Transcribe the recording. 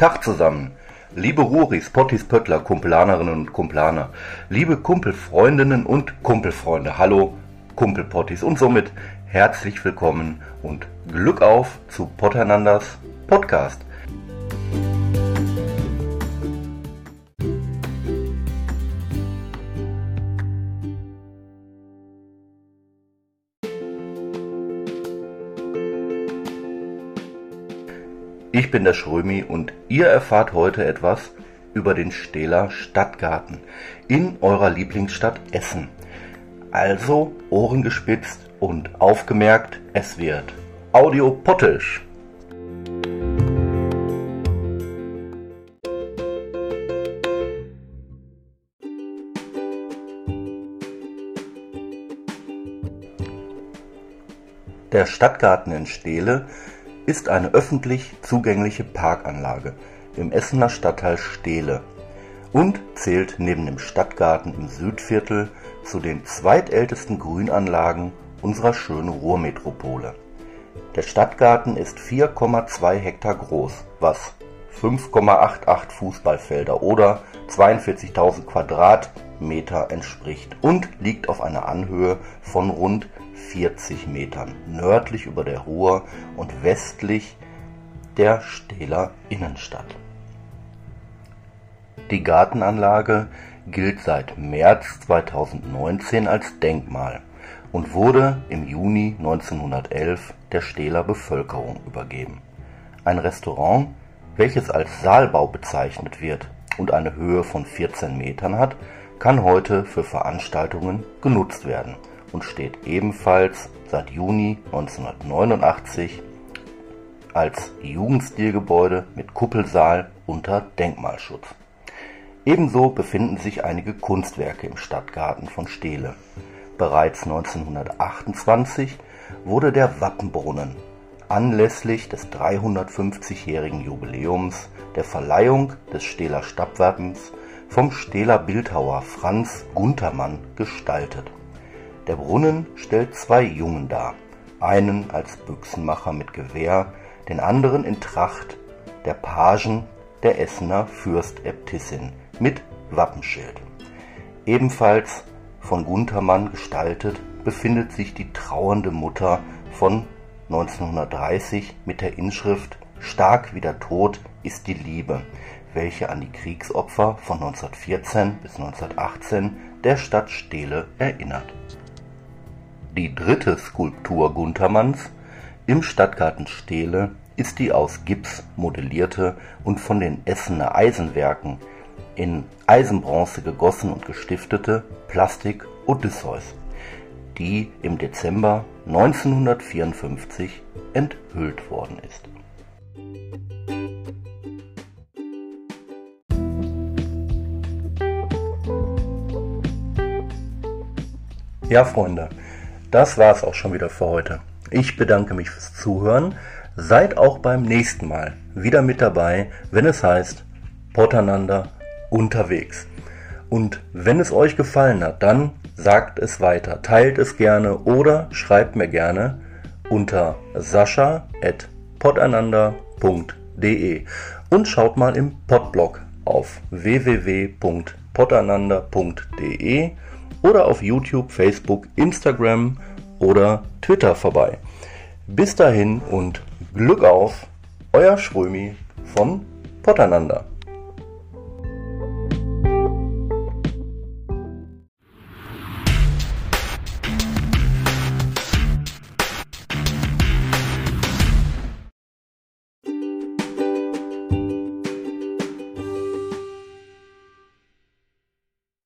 Tag zusammen. Liebe Ruris, Pottis, Pöttler, Kumpelanerinnen und Kumplaner, liebe Kumpelfreundinnen und Kumpelfreunde, hallo Kumpelpottis und somit herzlich willkommen und Glück auf zu Potternanders Podcast. Ich bin der Schrömi und ihr erfahrt heute etwas über den Stähler Stadtgarten in eurer Lieblingsstadt Essen. Also Ohren gespitzt und aufgemerkt, es wird audiopottisch. Der Stadtgarten in Stehle ist eine öffentlich zugängliche Parkanlage im Essener Stadtteil Steele und zählt neben dem Stadtgarten im Südviertel zu den zweitältesten Grünanlagen unserer schönen Ruhrmetropole. Der Stadtgarten ist 4,2 Hektar groß, was 5,88 Fußballfelder oder 42.000 Quadratmeter entspricht und liegt auf einer Anhöhe von rund 40 Metern nördlich über der Ruhr und westlich der Stähler Innenstadt. Die Gartenanlage gilt seit März 2019 als Denkmal und wurde im Juni 1911 der Stähler Bevölkerung übergeben. Ein Restaurant, welches als Saalbau bezeichnet wird und eine Höhe von 14 Metern hat, kann heute für Veranstaltungen genutzt werden und steht ebenfalls seit Juni 1989 als Jugendstilgebäude mit Kuppelsaal unter Denkmalschutz. Ebenso befinden sich einige Kunstwerke im Stadtgarten von Steele. Bereits 1928 wurde der Wappenbrunnen anlässlich des 350-jährigen Jubiläums der Verleihung des Steeler Stadtwappens vom Steeler Bildhauer Franz Guntermann gestaltet der Brunnen stellt zwei Jungen dar, einen als Büchsenmacher mit Gewehr, den anderen in Tracht der Pagen der Essener Fürstäbtissin mit Wappenschild. Ebenfalls von Guntermann gestaltet befindet sich die trauernde Mutter von 1930 mit der Inschrift Stark wie der Tod ist die Liebe, welche an die Kriegsopfer von 1914 bis 1918 der Stadt Steele erinnert die dritte Skulptur Guntermanns im Stadtgarten Steele ist die aus Gips modellierte und von den Essener Eisenwerken in Eisenbronze gegossen und gestiftete Plastik Odysseus, die im Dezember 1954 enthüllt worden ist. Ja, Freunde, das war es auch schon wieder für heute. Ich bedanke mich fürs Zuhören. Seid auch beim nächsten Mal wieder mit dabei, wenn es heißt Potternander unterwegs. Und wenn es euch gefallen hat, dann sagt es weiter, teilt es gerne oder schreibt mir gerne unter sascha.potananda.de und schaut mal im Podblog auf www.potananda.de oder auf YouTube, Facebook, Instagram oder Twitter vorbei. Bis dahin und Glück auf, euer Schrömi von Potternander.